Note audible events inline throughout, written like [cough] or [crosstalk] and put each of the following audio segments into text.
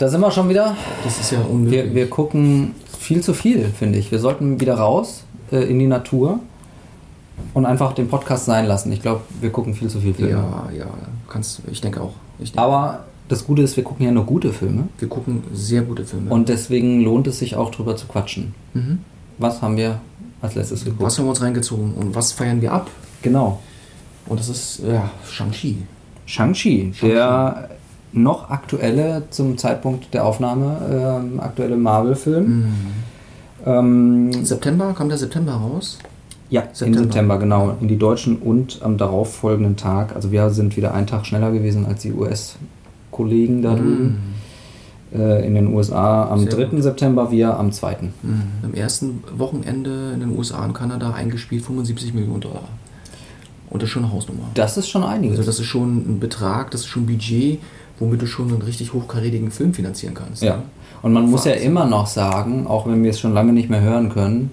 Da sind wir schon wieder. Das ist ja unmöglich. Wir, wir gucken viel zu viel, finde ich. Wir sollten wieder raus äh, in die Natur und einfach den Podcast sein lassen. Ich glaube, wir gucken viel zu viel Filme. ja, ja, kannst ich denke auch. Ich denke, Aber das Gute ist, wir gucken ja nur gute Filme. wir gucken sehr gute Filme. Und deswegen lohnt es sich auch drüber zu quatschen. mhm. Was haben wir als letztes geguckt? was haben wir uns reingezogen und was feiern wir ab? Genau. Und das ist ja Shang-Chi. Shang-Chi, der noch aktuelle, zum Zeitpunkt der Aufnahme, ähm, aktuelle Marvel-Film. Mhm. Ähm, September, kam der September raus? ja, September. im September, genau. In die Deutschen und am darauffolgenden Tag. Also wir sind wieder einen Tag schneller gewesen als die US-Kollegen da drüben. Äh, in den USA am Sehr 3. gut. September, wir am 2. Mhm. Am ersten Wochenende in den USA und Kanada eingespielt 75 Millionen Dollar. Und das ist schon eine Hausnummer. Das ist schon einiges. Also das ist schon ein Betrag, das ist schon ein Budget, womit du schon einen richtig hochkarätigen Film finanzieren kannst. Ja. ne? Und man muss ja immer noch sagen, auch wenn wir es schon lange nicht mehr hören können,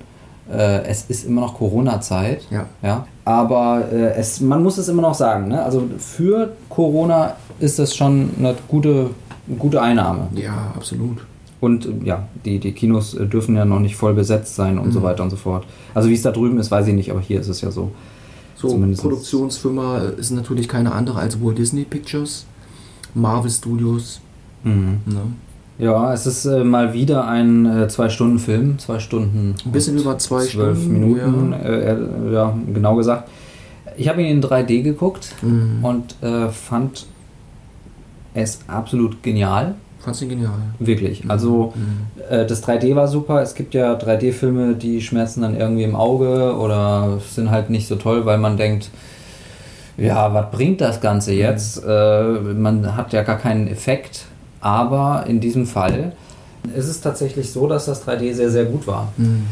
äh, es ist immer noch Corona-Zeit. Ja. Ja. Aber äh, es, man muss es immer noch sagen. Ne? Also für Corona ist das schon eine gute, eine gute Einnahme. Ja, absolut. Und äh, ja, die, die Kinos äh, dürfen ja noch nicht voll besetzt sein und so weiter und so fort. Also wie es da drüben ist, weiß ich nicht, aber hier ist es ja so. So, Zumindest- Produktionsfirma ist natürlich keine andere als Walt Disney Pictures, Marvel Studios. Mhm. Ne? Ja, es ist äh, mal wieder ein äh, Zwei-Stunden-Film. Zwei Stunden. Ein bisschen über zwei zwölf Stunden, Minuten. ja. Äh, äh, ja, genau gesagt. Ich habe ihn in 3D geguckt Mhm. und äh, fand es absolut genial. Fandst du genial. Wirklich. Also Mhm. äh, das 3D war super. Es gibt ja 3D-Filme, die schmerzen dann irgendwie im Auge oder sind halt nicht so toll, weil man denkt, ja, was bringt das Ganze jetzt? Äh, man hat ja gar keinen Effekt. Aber in diesem Fall ist es tatsächlich so, dass das 3D sehr, sehr gut war. Mhm.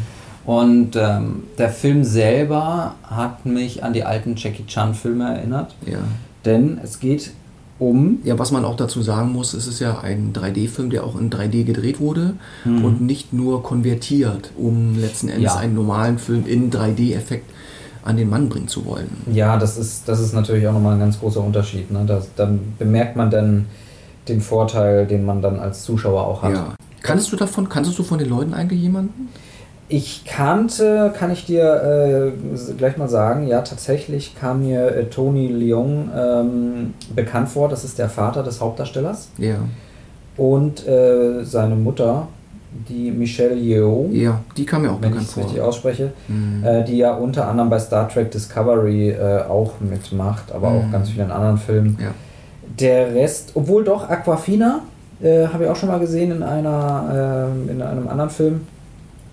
Und ähm, der Film selber hat mich an die alten Jackie Chan-Filme erinnert. Ja. Denn es geht um Ja, was man auch dazu sagen muss, es ist ja ein 3D-Film, der auch in 3D gedreht wurde und nicht nur konvertiert, um letzten Endes Ja. einen normalen Film in 3D-Effekt an den Mann bringen zu wollen. Ja, das ist, das ist natürlich auch nochmal ein ganz großer Unterschied. Ne? Das, dann bemerkt man dann den Vorteil, den man dann als Zuschauer auch hat. Ja. Kanntest du davon, kanntest du von den Leuten eigentlich jemanden? Ich kannte, kann ich dir äh, gleich mal sagen, ja, tatsächlich kam mir äh, Tony Leung ähm, bekannt vor. Das ist der Vater des Hauptdarstellers. Ja. Und äh, seine Mutter, die Michelle Yeoh, Ja, die kam mir auch wenn ich bekannt es vor. richtig ausspreche, Mhm. äh, die ja unter anderem bei Star Trek Discovery äh, auch mitmacht, aber auch Mhm. ganz vielen anderen Filmen. Ja. Der Rest, obwohl doch Aquafina, äh, habe ich auch schon mal gesehen in, einer, äh, in einem anderen Film.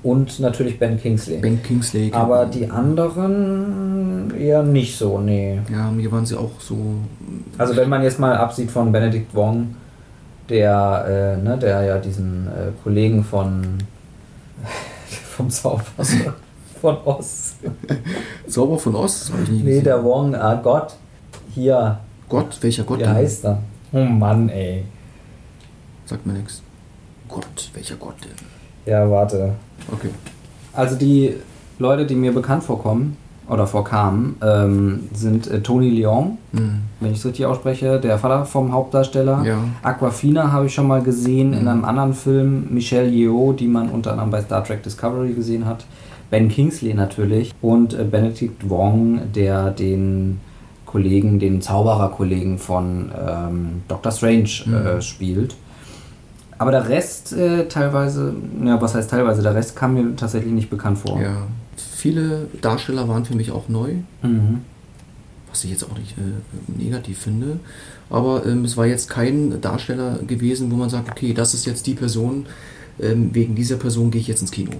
Und natürlich Ben Kingsley. Ben Kingsley. kennt aber die anderen eher nicht so, nee. Ja, mir waren sie auch so. Also wenn man jetzt mal absieht von Benedict Wong, der, äh, ne, der ja diesen äh, Kollegen von [laughs] vom Zauber von Oz. Sauber von Ost, das habe ich nicht Nee, gesehen. der Wong, ah Gott. Hier, Gott, welcher Gott wie denn? heißt er? Oh Mann, ey. Sagt mir nichts. Gott, welcher Gott denn? Ja, warte. Okay. Also die Leute, die mir bekannt vorkommen oder vorkamen, ähm, sind äh, Tony Leong, Hm. wenn ich es richtig ausspreche, der Vater vom Hauptdarsteller. Ja. Aquafina habe ich schon mal gesehen in Mhm. einem anderen Film. Michelle Yeoh, die man unter anderem bei Star Trek Discovery gesehen hat. Ben Kingsley natürlich. Und äh, Benedict Wong, der den Kollegen, den Zaubererkollegen von ähm, Doctor Strange äh, Mhm. spielt. Aber der Rest äh, teilweise, ja, was heißt teilweise, der Rest kam mir tatsächlich nicht bekannt vor. Ja. Viele Darsteller waren für mich auch neu, Mhm. was ich jetzt auch nicht äh, negativ finde. Aber ähm, es war jetzt kein Darsteller gewesen, wo man sagt, okay, das ist jetzt die Person, ähm, wegen dieser Person gehe ich jetzt ins Kino.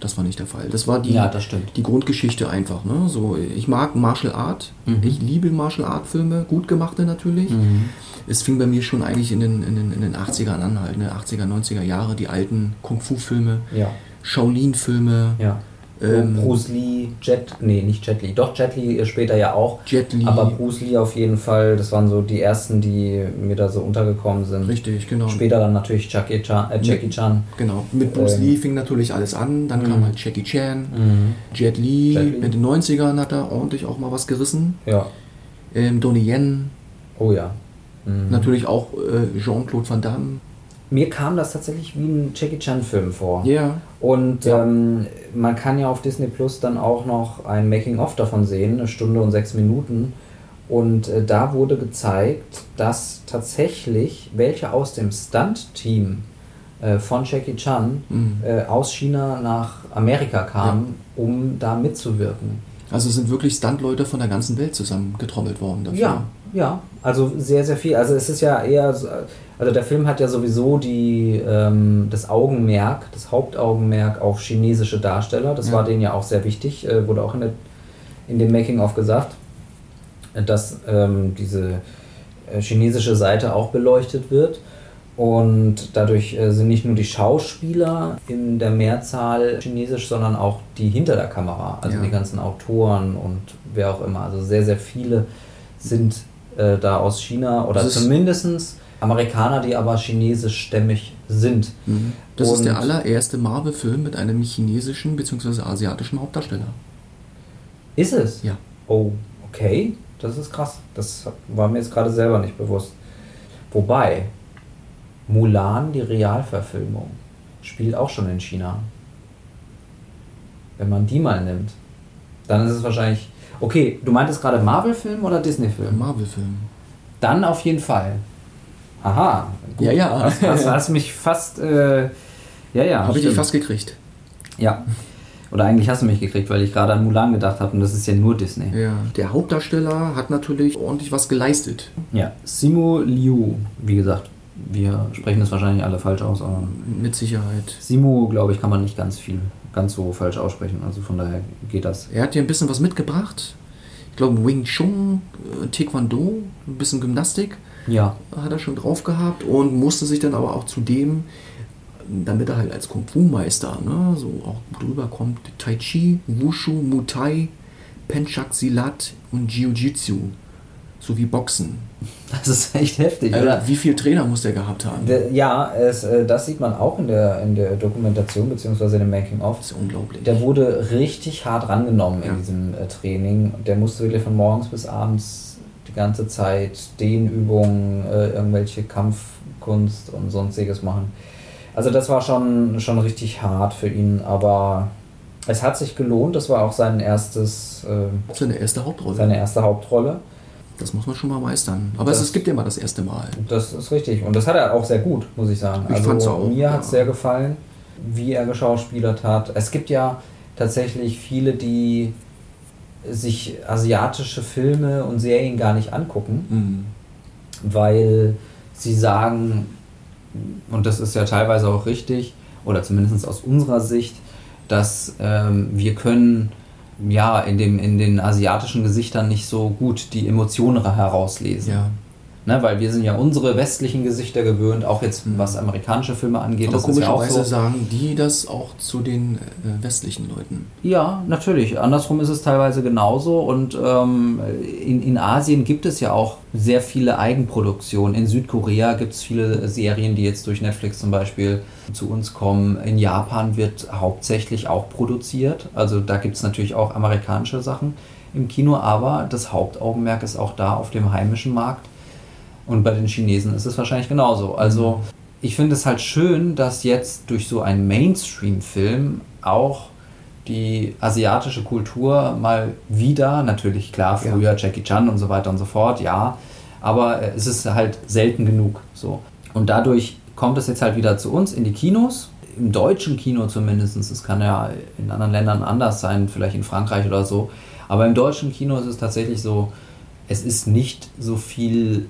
Das war nicht der Fall. Das war die, Ja, das die Grundgeschichte einfach. Ne? So, ich mag Martial Art. Mhm. Ich liebe Martial Art Filme, gut gemachte natürlich. Mhm. Es fing bei mir schon eigentlich in den, in den, in den 80ern an, halt, ne? 80er, 90er Jahre, die alten Kung-Fu-Filme, Ja, Shaolin-Filme, ja. Ähm, Bruce Lee, Jet, nee, nicht Jet Li, doch Jet Li später ja auch. Jet Li. Aber Bruce Lee auf jeden Fall, das waren so die ersten, die mir da so untergekommen sind. Richtig, genau. Später dann natürlich Jackie Chan. Äh, Jackie Chan. Genau. Mit Bruce Ähm, Lee fing natürlich alles an, dann kam Mhm. halt Jackie Chan, Jet Li, Jet Li. in den 90ern hat er ordentlich auch mal was gerissen. Ja. Ähm, Donnie Yen, Oh ja. Mhm. Natürlich auch äh, Jean-Claude Van Damme. Mir kam das tatsächlich wie ein Jackie Chan-Film vor. Ja. Und Ja. Ähm, man kann ja auf Disney Plus dann auch noch ein Making-of davon sehen, eine Stunde und sechs Minuten. Und äh, da wurde gezeigt, dass tatsächlich welche aus dem Stunt-Team äh, von Jackie Chan Mhm. äh, aus China nach Amerika kamen, um da mitzuwirken. Also sind wirklich Stuntleute von der ganzen Welt zusammengetrommelt worden dafür. Ja, ja, also sehr, sehr viel. Also es ist ja eher, so- also der Film hat ja sowieso die, ähm, das Augenmerk, das Hauptaugenmerk auf chinesische Darsteller. Das Ja. war denen ja auch sehr wichtig, äh, wurde auch in, der, in dem Making-of gesagt, dass ähm, diese äh, chinesische Seite auch beleuchtet wird. Und dadurch äh, sind nicht nur die Schauspieler in der Mehrzahl chinesisch, sondern auch die hinter der Kamera, also Ja. die ganzen Autoren und wer auch immer. Also sehr, sehr viele sind äh, da aus China oder Das ist- zumindest Amerikaner, die aber chinesischstämmig sind. Mhm. Das ist der Und- allererste Marvel-Film mit einem chinesischen bzw. asiatischen Hauptdarsteller. Ist es? Ja. Oh, okay. Das ist krass. Das war mir jetzt gerade selber nicht bewusst. Wobei, Mulan, die Realverfilmung, spielt auch schon in China. Wenn man die mal nimmt, dann ist es wahrscheinlich. Okay, du meintest gerade Marvel-Film oder Disney-Film? Marvel-Film. Dann auf jeden Fall. Aha. Ja, ja. Das, das hast mich fast. Äh, ja, ja. Habe ich dich fast gekriegt. Ja. Oder eigentlich hast du mich gekriegt, weil ich gerade an Mulan gedacht habe und das ist ja nur Disney. Ja. Der Hauptdarsteller hat natürlich ordentlich was geleistet. Ja, Simu Liu, wie gesagt, wir sprechen das wahrscheinlich alle falsch aus, aber Mit Sicherheit. Simu, glaube ich, kann man nicht ganz viel, ganz so falsch aussprechen, also von daher geht das. Er hat hier ein bisschen was mitgebracht. Ich glaube Wing Chun, äh, Taekwondo, ein bisschen Gymnastik Ja, hat er schon drauf gehabt und musste sich dann aber auch zudem, damit er halt als Kung Fu Meister ne, so auch drüber kommt, Tai Chi, Wushu, Muay, Penchak Silat und Jiu-Jitsu sowie Boxen. das ist echt heftig, Also, oder? wie viel Trainer muss der gehabt haben? Der- Ja, es, äh, das sieht man auch in der, in der Dokumentation bzw. in dem Making-of. Das ist unglaublich. Der wurde richtig hart rangenommen in Ja. diesem äh, Training. Der musste wirklich von morgens bis abends die ganze Zeit Dehnübungen, äh, irgendwelche Kampfkunst und sonstiges machen. Also das war schon, schon richtig hart für ihn, aber es hat sich gelohnt. Das war auch sein erstes, äh, Seine erste Hauptrolle. seine erste Hauptrolle. Das muss man schon mal meistern. Aber Das- es, gibt ja mal das erste Mal. Das ist richtig. Und das hat er auch sehr gut, muss ich sagen. Ich also fand's auch, mir hat es ja. sehr gefallen, wie er geschauspielert hat. Es gibt ja tatsächlich viele, die sich asiatische Filme und Serien gar nicht angucken, Mhm. weil sie sagen, und das ist ja teilweise auch richtig, oder zumindest aus unserer Sicht, dass ähm, wir können ja in, dem, in den asiatischen Gesichtern nicht so gut die Emotionen herauslesen. Ja. Ne, weil wir sind ja unsere westlichen Gesichter gewöhnt, auch jetzt was amerikanische Filme angeht. Aber das ist ja auch komischerweise so. sagen die das auch zu den äh, westlichen Leuten. Ja, natürlich. Andersrum ist es teilweise genauso. Und ähm, in, in Asien gibt es ja auch sehr viele Eigenproduktionen. In Südkorea gibt es viele Serien, die jetzt durch Netflix zum Beispiel zu uns kommen. In Japan wird hauptsächlich auch produziert. Also da gibt es natürlich auch amerikanische Sachen im Kino, aber das Hauptaugenmerk ist auch da auf dem heimischen Markt. Und bei den Chinesen ist es wahrscheinlich genauso. Also ich finde es halt schön, dass jetzt durch so einen Mainstream-Film auch die asiatische Kultur mal wieder, natürlich klar, Ja. früher Jackie Chan und so weiter und so fort, ja, aber äh, es ist halt selten genug so. Und dadurch kommt es jetzt halt wieder zu uns in die Kinos, im deutschen Kino zumindest, es kann ja in anderen Ländern anders sein, vielleicht in Frankreich oder so, aber im deutschen Kino ist es tatsächlich so, es ist nicht so viel,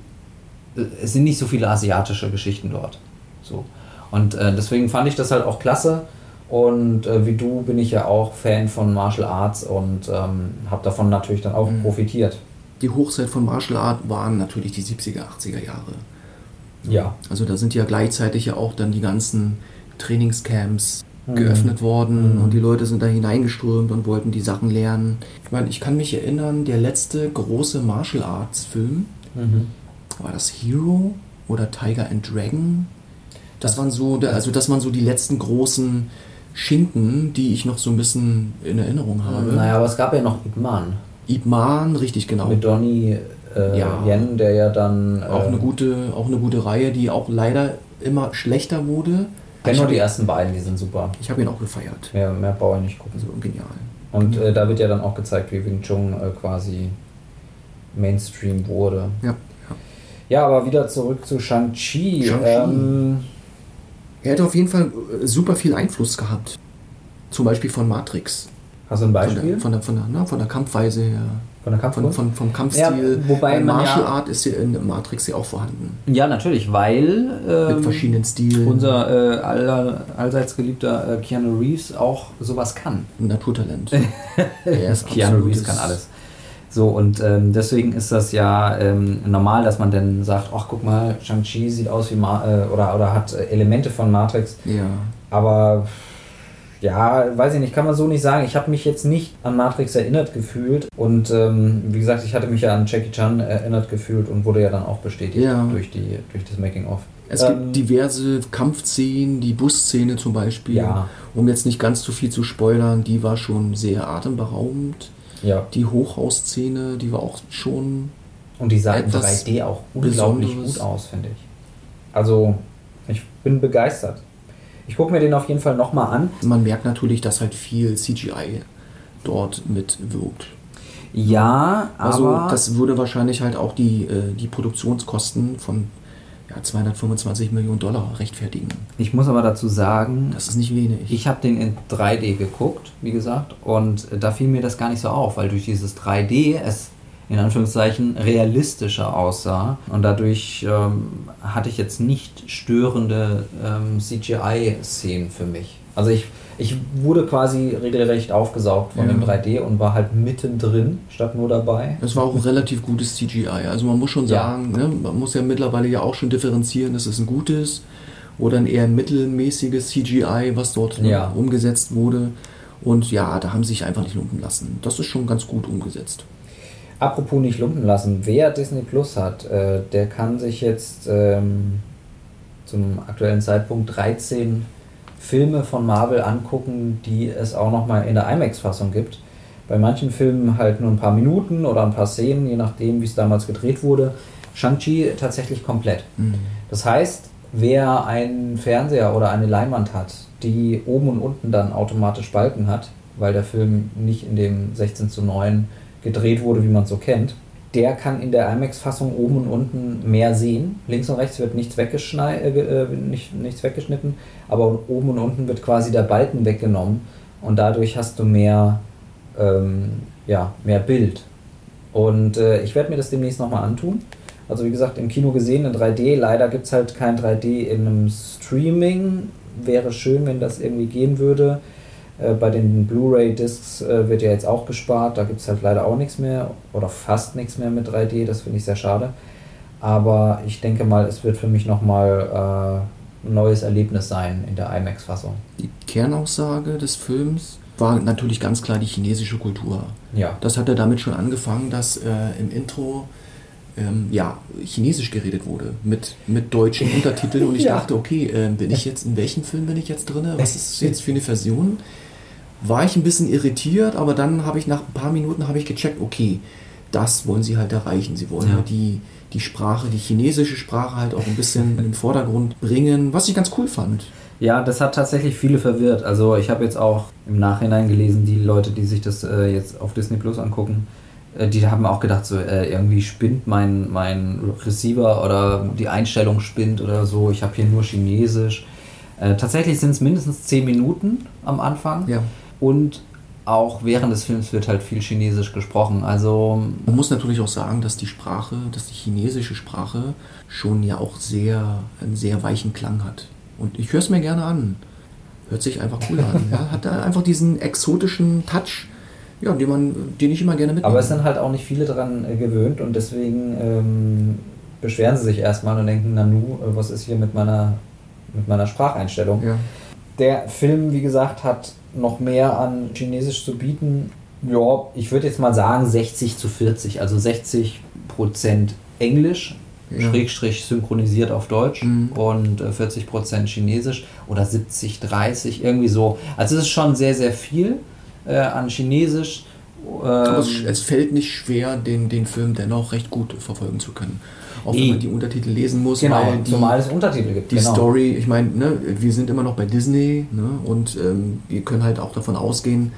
es sind nicht so viele asiatische Geschichten dort. So. Und äh, deswegen fand ich das halt auch klasse. Und äh, wie du bin ich ja auch Fan von Martial Arts und ähm, habe davon natürlich dann auch Mhm. profitiert. Die Hochzeit von Martial Art waren natürlich die 70er, 80er Jahre. Ja. Also da sind ja gleichzeitig ja auch dann die ganzen Trainingscamps Mhm. geöffnet worden Mhm. und die Leute sind da hineingeströmt und wollten die Sachen lernen. Ich meine, ich kann mich erinnern, der letzte große Martial Arts Film, Mhm. War das Hero oder Tiger and Dragon? Das waren so, also das waren so die letzten großen Schinken, die ich noch so ein bisschen in Erinnerung habe. Naja, aber es gab ja noch Ip Man Ip Man, richtig genau. mit Donnie äh, Ja. Yen, der ja dann. Auch, äh, eine gute, auch eine gute Reihe, die auch leider immer schlechter wurde. Ich nur habe die ersten beiden, die sind super. ich hab ihn auch gefeiert. Mehr, mehr brauche ich nicht gucken. Also genial. Und äh, da wird ja dann auch gezeigt, wie Wing Chun äh, quasi Mainstream wurde. Ja. Ja, aber wieder zurück zu Shang-Chi. Shang-Chi. Ähm, Er hätte auf jeden Fall äh, super viel Einfluss gehabt. Zum Beispiel von Matrix. hast du ein Von Beispiel? der, von der, von der, na, von der Kampfweise her. Von der Von, Kampfkunst? von, vom Kampfstil. Ja, wobei Martial ja- Art ist ja in Matrix ja auch vorhanden. Ja, natürlich, weil Mit ähm, verschiedenen Stilen. unser äh, aller, allseits geliebter äh, Keanu Reeves auch sowas kann. Ein Naturtalent. [laughs] er ist Keanu Reeves kann alles. So, und ähm, deswegen ist das ja ähm, normal, dass man dann sagt, ach guck mal, Shang-Chi sieht aus wie Ma äh, oder, oder hat äh, Elemente von Matrix. Ja. Aber ja, weiß ich nicht, kann man so nicht sagen. Ich habe mich jetzt nicht an Matrix erinnert gefühlt. Und ähm, wie gesagt, ich hatte mich ja an Jackie Chan erinnert gefühlt und wurde ja dann auch bestätigt Ja. durch, die, durch das Making-of. Es Ähm, gibt diverse Kampfszenen, die Busszene zum Beispiel. Ja. Um jetzt nicht ganz zu viel zu spoilern, die war schon sehr atemberaubend. Ja. Die Hochhausszene, die war auch schon. Und die sah in Etwas 3D auch unglaublich Besonderes. gut aus, finde ich. Also, ich bin begeistert. Ich gucke mir den auf jeden Fall nochmal an. Man merkt natürlich, dass halt viel CGI dort mitwirkt. Ja, Also aber das würde wahrscheinlich halt auch die, äh, die Produktionskosten von ja, 225 Millionen Dollar rechtfertigen. ich muss aber dazu sagen, Das ist nicht wenig. ich habe den in 3D geguckt, wie gesagt, und da fiel mir das gar nicht so auf, weil durch dieses 3D es in Anführungszeichen realistischer aussah und dadurch ähm, hatte ich jetzt nicht störende ähm, CGI-Szenen für mich. Also ich, ich wurde quasi regelrecht aufgesaugt von Ja. dem 3D und war halt mittendrin statt nur dabei. Es war auch ein relativ gutes CGI. Also man muss schon Ja. sagen, ne, man muss ja mittlerweile ja auch schon differenzieren, ist es ein gutes oder ein eher mittelmäßiges CGI, was dort Ja. umgesetzt wurde. Und ja, da haben sie sich einfach nicht lumpen lassen. Das ist schon ganz gut umgesetzt. Apropos nicht lumpen lassen, wer Disney Plus hat, äh, der kann sich jetzt ähm, zum aktuellen Zeitpunkt 13 Filme von Marvel angucken, die es auch nochmal in der IMAX-Fassung gibt. Bei manchen Filmen halt nur ein paar Minuten oder ein paar Szenen, je nachdem, wie es damals gedreht wurde. Shang-Chi tatsächlich komplett. Das heißt, wer einen Fernseher oder eine Leinwand hat, die oben und unten dann automatisch Balken hat, weil der Film nicht in dem 16 zu 9 gedreht wurde, wie man es so kennt, der kann in der IMAX-Fassung oben und unten mehr sehen. Links und rechts wird nichts, äh, äh, nicht, nichts weggeschnitten, aber oben und unten wird quasi der Balken weggenommen und dadurch hast du mehr, ähm, ja, mehr Bild. Und äh, ich werde mir das demnächst nochmal antun. Also wie gesagt, im Kino gesehen in 3D. Leider gibt es halt kein 3D in einem Streaming. Wäre schön, wenn das irgendwie gehen würde. Äh, bei den Blu-ray-Discs äh, wird ja jetzt auch gespart. Da gibt es halt leider auch nichts mehr oder fast nichts mehr mit 3D. Das finde ich sehr schade. Aber ich denke mal, es wird für mich nochmal äh, ein neues Erlebnis sein in der IMAX-Fassung. Die Kernaussage des Films war natürlich ganz klar die chinesische Kultur. Ja. Das hat ja damit schon angefangen, dass äh, im Intro ähm, ja, Chinesisch geredet wurde mit, mit deutschen Untertiteln und ich [laughs] Ja. dachte, okay, äh, bin ich jetzt in welchem Film bin ich jetzt drin? Was [laughs] ist jetzt für eine Version? War ich ein bisschen irritiert, aber dann habe ich nach ein paar Minuten habe ich gecheckt, okay, das wollen sie halt erreichen. Sie wollen Ja. halt die, die Sprache, die chinesische Sprache halt auch ein bisschen in den Vordergrund bringen, was ich ganz cool fand. Ja, das hat tatsächlich viele verwirrt. Also ich habe jetzt auch im Nachhinein gelesen, die Leute, die sich das äh, jetzt auf Disney Plus angucken, äh, die haben auch gedacht, so äh, irgendwie spinnt mein, mein Receiver oder die Einstellung spinnt oder so. Ich habe hier nur Chinesisch. Äh, tatsächlich sind es mindestens 10 Minuten am Anfang. Ja. Und auch während des Films wird halt viel Chinesisch gesprochen. Also Man muss natürlich auch sagen, dass die Sprache, dass die chinesische Sprache schon ja auch sehr, einen sehr weichen Klang hat. Und ich höre es mir gerne an. Hört sich einfach cool an. Ja? Hat da einfach diesen exotischen Touch, ja, den, man, den ich immer gerne mitnehme. Aber es sind halt auch nicht viele daran äh, gewöhnt und deswegen ähm, beschweren sie sich erstmal und denken, Nanu, äh, was ist hier mit meiner, mit meiner Spracheinstellung? ja. Der Film, wie gesagt, hat noch mehr an Chinesisch zu bieten. Ja, ich würde jetzt mal sagen 60 zu 40, also 60 Prozent Englisch, Ja. Schrägstrich synchronisiert auf Deutsch Mhm. und äh, 40 Prozent Chinesisch oder 70, 30, irgendwie so. Also es ist schon sehr, sehr viel äh, an Chinesisch Aber es, es fällt nicht schwer, den, den Film dennoch recht gut verfolgen zu können. Auch wenn Nee. man die Untertitel lesen muss, genau, weil die, zumal es Untertitel gibt. die genau. Story, ich meine, ne, wir sind immer noch bei Disney ne, und ähm, wir können halt auch davon ausgehen,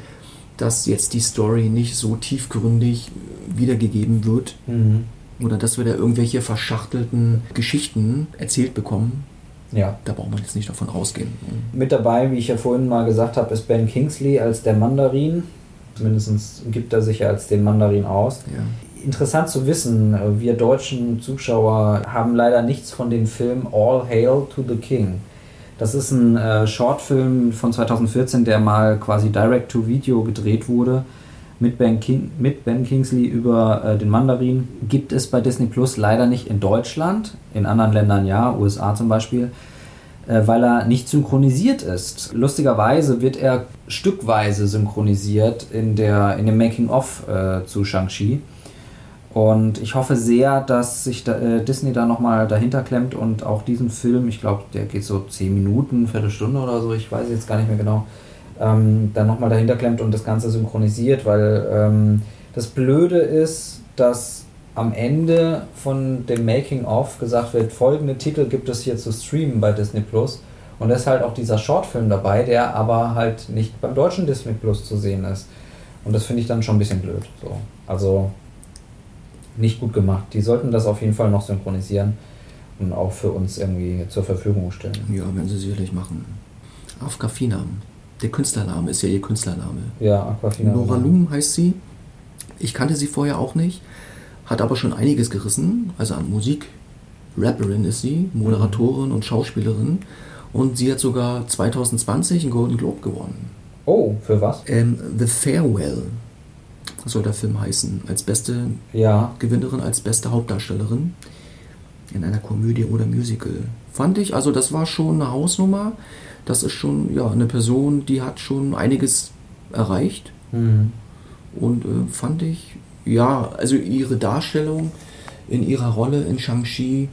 dass jetzt die Story nicht so tiefgründig wiedergegeben wird Mhm. oder dass wir da irgendwelche verschachtelten Geschichten erzählt bekommen. Ja. Da braucht man jetzt nicht davon ausgehen. Mit dabei, wie ich ja vorhin mal gesagt habe, ist Ben Kingsley als der Mandarin. Zumindest gibt er sich ja als den Mandarin aus. Ja. Interessant zu wissen, äh, wir deutschen Zuschauer haben leider nichts von dem Film All Hail to the King. Das ist ein äh, Shortfilm von 2014, der mal quasi Direct-to-Video gedreht wurde mit Ben, King, mit ben Kingsley über äh, den Mandarin. Gibt es bei Disney Plus leider nicht in Deutschland, in anderen Ländern ja, USA zum Beispiel, äh, weil er nicht synchronisiert ist. Lustigerweise wird er stückweise synchronisiert in, der, in dem Making-of äh, zu Shang-Chi. Und ich hoffe sehr, dass sich da, äh, Disney da nochmal dahinter klemmt und auch diesen Film, ich glaube, der geht so 10 Minuten, Viertelstunde oder so, ich weiß jetzt gar nicht mehr genau, ähm, dann nochmal dahinter klemmt und das Ganze synchronisiert, weil ähm, das Blöde ist, dass am Ende von dem Making-of gesagt wird, folgende Titel gibt es hier zu streamen bei Disney Plus. Und da ist halt auch dieser Shortfilm dabei, der aber halt nicht beim deutschen Disney Plus zu sehen ist. Und das finde ich dann schon ein bisschen blöd. So. Also nicht gut gemacht. Die sollten das auf jeden Fall noch synchronisieren und auch für uns irgendwie zur Verfügung stellen. ja, werden sie sicherlich machen. Afkafina, der Künstlername ist ja ihr Künstlername. Ja, Aquafina. Nora Lum heißt sie. Ich kannte sie vorher auch nicht, hat aber schon einiges gerissen, also an Musik. Rapperin ist sie, Moderatorin und Schauspielerin. Und sie hat sogar 2020 einen Golden Globe gewonnen. Oh, für was? Ähm, The Farewell soll der Film heißen, als beste Ja, Gewinnerin, als beste Hauptdarstellerin in einer Komödie oder Musical. Fand ich, also das war schon eine Hausnummer. Das ist schon ja, eine Person, die hat schon einiges erreicht. mhm. Und äh, fand ich, ja, also ihre Darstellung in ihrer Rolle in Shang-Chi,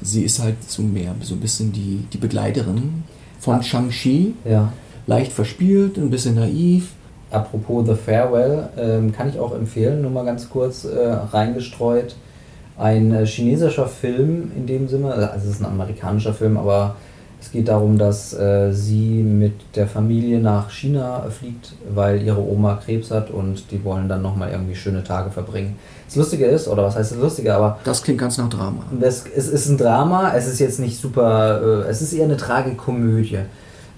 sie ist halt so mehr, so ein bisschen die, die Begleiterin von Ah. Shang-Chi. ja. Leicht verspielt, ein bisschen naiv. Apropos The Farewell, ähm, kann ich auch empfehlen, nur mal ganz kurz äh, reingestreut. Ein äh, chinesischer Film in dem Sinne, also es ist ein amerikanischer Film, aber es geht darum, dass äh, sie mit der Familie nach China fliegt, weil ihre Oma Krebs hat und die wollen dann nochmal irgendwie schöne Tage verbringen. Das Lustige ist, oder was heißt das Lustige, aber Das klingt ganz nach Drama. das, es ist ein Drama, es ist jetzt nicht super, äh, es ist eher eine Tragikomödie.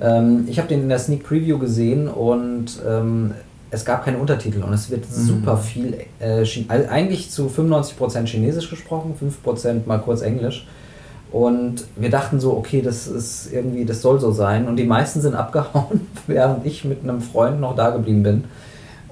Ähm, ich habe den in der Sneak Preview gesehen und ähm, es gab keine Untertitel und es wird super viel, äh, also eigentlich zu 95% Chinesisch gesprochen, 5% mal kurz Englisch. Und wir dachten so, okay, das ist irgendwie, das soll so sein. Und die meisten sind abgehauen, [laughs] während ich mit einem Freund noch da geblieben bin.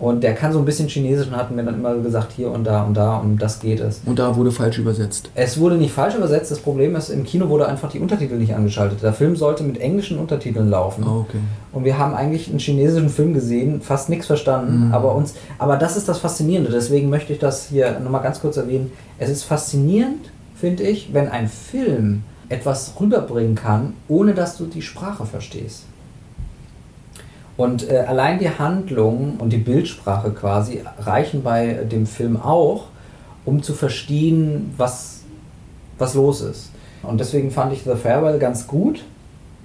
Und der kann so ein bisschen Chinesisch und hat mir dann immer gesagt, hier und da und da und das geht es. Und da wurde falsch übersetzt. Es wurde nicht falsch übersetzt. Das Problem ist, im Kino wurde einfach die Untertitel nicht angeschaltet. Der Film sollte mit englischen Untertiteln laufen. Ah, okay. Und wir haben eigentlich einen chinesischen Film gesehen, fast nichts verstanden, Mhm. aber uns, aber das ist das Faszinierende. Deswegen möchte ich das hier nochmal ganz kurz erwähnen. Es ist faszinierend, finde ich, wenn ein Film etwas rüberbringen kann, ohne dass du die Sprache verstehst. Und äh, allein die Handlung und die Bildsprache quasi reichen bei dem Film auch, um zu verstehen, was, was los ist. Und deswegen fand ich The Farewell ganz gut,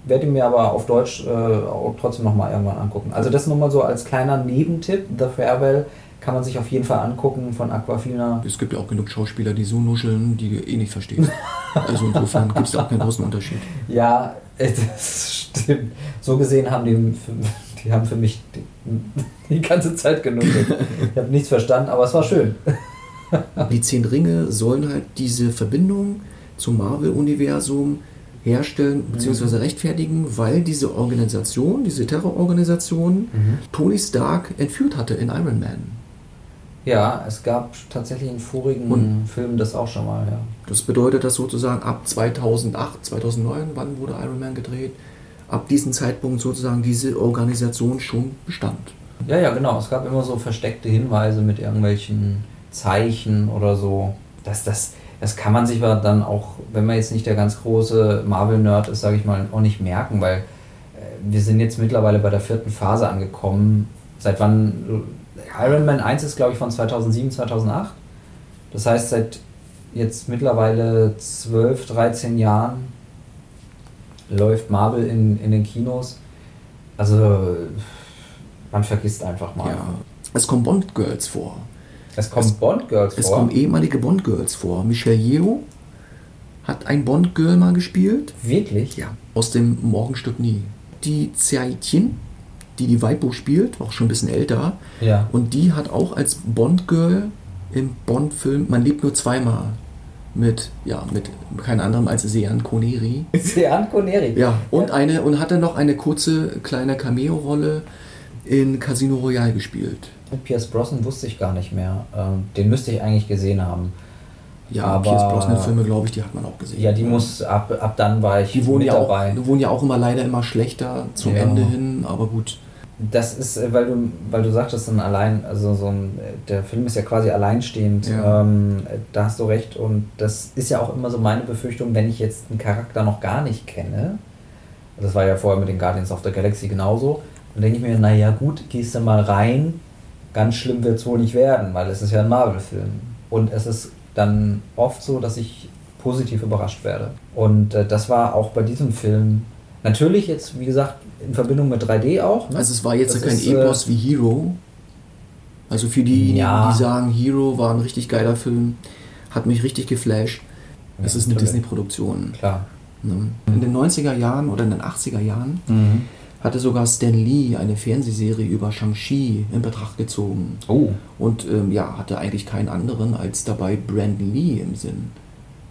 werde ihn mir aber auf Deutsch äh, auch trotzdem nochmal irgendwann angucken. Also das nochmal so als kleiner Nebentipp. The Farewell kann man sich auf jeden Fall angucken von Aquafina. Es gibt ja auch genug Schauspieler, die so nuscheln, die eh nicht verstehst. Also insofern gibt es auch keinen großen Unterschied. [laughs] Ja, [laughs] das stimmt. So gesehen haben die, die haben für mich die, [laughs] die ganze Zeit genuschelt. Ich habe nichts verstanden, aber es war schön. [laughs] Die Zehn Ringe sollen halt diese Verbindung zum Marvel-Universum herstellen bzw. rechtfertigen, weil diese Organisation, diese Terrororganisation, Tony Stark entführt hatte in Iron Man. Ja, es gab tatsächlich in vorigen Und- Filmen das auch schon mal, ja. Das bedeutet, dass sozusagen ab 2008, 2009, wann wurde Iron Man gedreht, ab diesem Zeitpunkt sozusagen diese Organisation schon bestand. Ja, ja, genau. Es gab immer so versteckte Hinweise mit irgendwelchen Zeichen oder so. Das, das, das kann man sich aber dann auch, wenn man jetzt nicht der ganz große Marvel-Nerd ist, sage ich mal, auch nicht merken, weil äh, wir sind jetzt mittlerweile bei der vierten Phase angekommen. Seit wann Iron Man 1 ist, glaube ich, von 2007, 2008. Das heißt, seit jetzt mittlerweile 12, 13 Jahren läuft Marvel in, in den Kinos. Also, man vergisst einfach mal. Ja. Es kommen Bond-Girls vor. Es kommen Bond-Girls Es vor. kommen ehemalige Bond-Girls vor. Michelle Yeoh hat ein Bond-Girl mal gespielt. Wirklich? Ja. Aus dem Morgenstück Nie. Die Xiaitien, die die Weibo spielt, auch schon ein bisschen älter. Ja. Und die hat auch als Bond-Girl im Bond-Film Man lebt nur zweimal mit, ja, mit keinem anderem als Sean Connery. [laughs] Sean Connery. Ja, und eine und hatte noch eine kurze kleine Cameo-Rolle in Casino Royale gespielt. Mit Pierce Brosnan wusste ich gar nicht mehr. Ähm, den müsste ich eigentlich gesehen haben. Ja, Aber- Pierce Brosnan Filme, glaube ich, die hat man auch gesehen. Ja, die muss, ab, ab dann war ich Die wurden ja, auch, dabei. die wurden ja auch immer leider immer schlechter zum Ja. Ende hin, aber gut. Das ist, äh, weil du, weil du sagtest, dann allein, also so ein, äh, der Film ist ja quasi alleinstehend. Ja. Ähm, da hast du recht. Und das ist ja auch immer so meine Befürchtung, wenn ich jetzt einen Charakter noch gar nicht kenne. Das war ja vorher mit den Guardians of the Galaxy genauso. Dann denke ich mir, naja gut, gehst du mal rein. Ganz schlimm wird es wohl nicht werden, weil es ist ja ein Marvel-Film. Und es ist dann oft so, dass ich positiv überrascht werde. Und äh, das war auch bei diesem Film natürlich jetzt, wie gesagt, in Verbindung mit 3D auch. Ne? Also es war jetzt Das kein ist, Epos wie Hero. Also für diejenigen, Ja. die sagen, Hero war ein richtig geiler Film, hat mich richtig geflasht. Es Ja, ist eine. Disney-Produktion. Klar. Ne? In den 90er Jahren oder in den 80er Jahren Mhm. hatte sogar Stan Lee eine Fernsehserie über Shang-Chi in Betracht gezogen. Oh. Und ähm, ja, hatte eigentlich keinen anderen als dabei Brandon Lee im Sinn.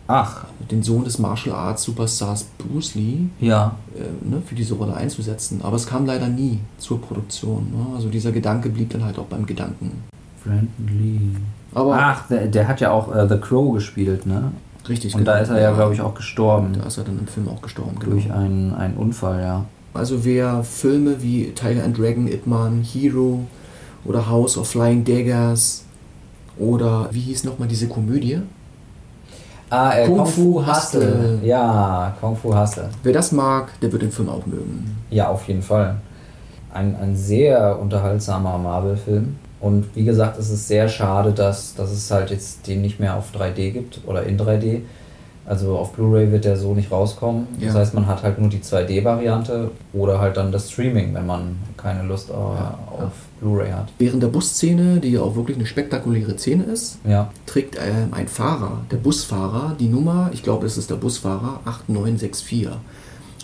Ach. Den Sohn des Martial Arts Superstars Bruce Lee Ja. äh, ne, für diese Rolle einzusetzen. Aber es kam leider nie zur Produktion. Ne? Also dieser Gedanke blieb dann halt auch beim Gedanken. Brandon Lee. Aber Ach, der, der hat ja auch äh, The Crow gespielt, ne? richtig. Und da genau. ist er ja, glaube ich, auch gestorben. Da ist er dann im Film auch gestorben. Durch Genau. einen, einen Unfall, ja. Also wer Filme wie Tiger and Dragon, Ip Man, Hero oder House of Flying Daggers oder wie hieß nochmal diese Komödie? Ah, äh, Kung Kung, Fu. Hustle. Ja, Kung Fu Hustle. Wer das mag, der wird den Film auch mögen. Ja, auf jeden Fall. Ein, ein sehr unterhaltsamer Marvel-Film. Und wie gesagt, es ist sehr schade, dass, dass es halt jetzt den nicht mehr auf 3D gibt oder in 3D. Also auf Blu-ray wird der so nicht rauskommen. Das Ja. heißt, man hat halt nur die 2D-Variante oder halt dann das Streaming, wenn man keine Lust auf, Ja, auf. Blu-ray hat. Während der Busszene, die ja auch wirklich eine spektakuläre Szene ist, Ja. trägt ähm, ein Fahrer, der Busfahrer, die Nummer, ich glaube, es ist der Busfahrer 8964,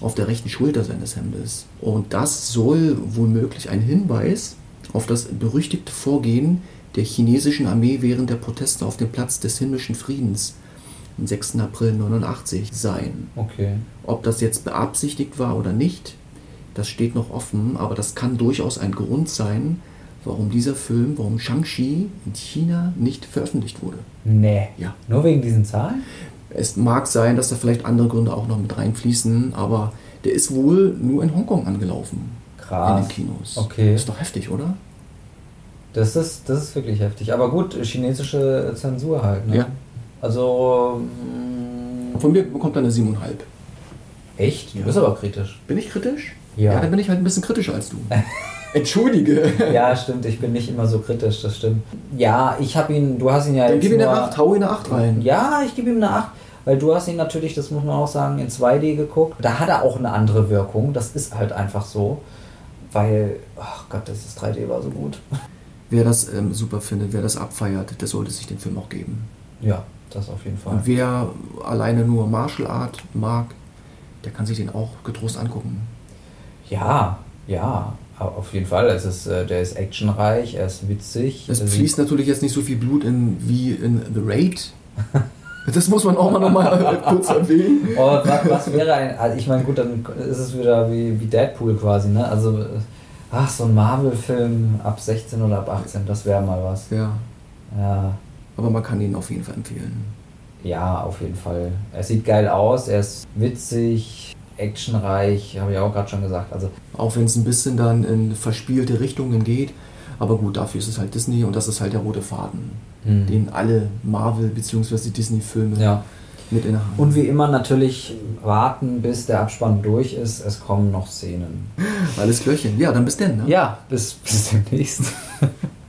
auf der rechten Schulter seines Hemdes. Und das soll womöglich ein Hinweis auf das berüchtigte Vorgehen der chinesischen Armee während der Proteste auf dem Platz des himmlischen Friedens am 6. April 89 sein. Okay. Ob das jetzt beabsichtigt war oder nicht, das steht noch offen, aber das kann durchaus ein Grund sein, warum dieser Film, warum Shang-Chi in China nicht veröffentlicht wurde. Nee. Ja. Nur wegen diesen Zahlen? Es mag sein, dass da vielleicht andere Gründe auch noch mit reinfließen, aber der ist wohl nur in Hongkong angelaufen. In Krass. den Kinos. Okay. Ist doch heftig, oder? Das ist, das ist wirklich heftig. Aber gut, chinesische Zensur halt. Ne? Ja. Also. mh, Von mir bekommt er eine 7,5. Echt? Du Ja. bist aber kritisch. Bin ich kritisch? Ja. Ja, dann bin ich halt ein bisschen kritischer als du. [laughs] Entschuldige. Ja, stimmt. Ich bin nicht immer so kritisch, das stimmt. Ja, ich habe ihn. Du hast ihn ja Dann gib ihm eine nur- 8, hau ihm eine 8 rein. Ja, ich gebe ihm eine 8. Weil du hast ihn natürlich, das muss man auch sagen, in 2D geguckt. Da hat er auch eine andere Wirkung. Das ist halt einfach so. Weil, ach Gott, das ist 3D war so gut. Wer das ähm, super findet, wer das abfeiert, der sollte sich den Film auch geben. Ja, das auf jeden Fall. Und wer alleine nur Martial Art mag, der kann sich den auch getrost angucken. Ja, ja, au- auf jeden Fall. Es ist, äh, der ist actionreich, er ist witzig. Es fließt natürlich jetzt nicht so viel Blut in, wie in The Raid. [laughs] Das muss man auch mal nochmal [laughs] kurz erwähnen. Oh, was, was wäre ein. Also ich meine, gut, dann ist es wieder wie, wie Deadpool quasi, ne? Also, äh, ach, so ein Marvel-Film ab 16 oder ab 18, das wäre mal was. Ja, Ja, aber man kann ihn auf jeden Fall empfehlen. ja, auf jeden Fall. Er sieht geil aus, er ist witzig, actionreich, habe ich auch gerade schon gesagt. Also, Auch wenn es ein bisschen dann in verspielte Richtungen geht. Aber gut, dafür ist es halt Disney und das ist halt der rote Faden, hm. den alle Marvel- bzw. Disney-Filme ja. mit innehaben. Und wie immer natürlich warten, bis der Abspann durch ist. Es kommen noch Szenen. [laughs] Alles Klöchen. Ja, dann bis denn. Ne? Ja, bis, bis demnächst. [laughs]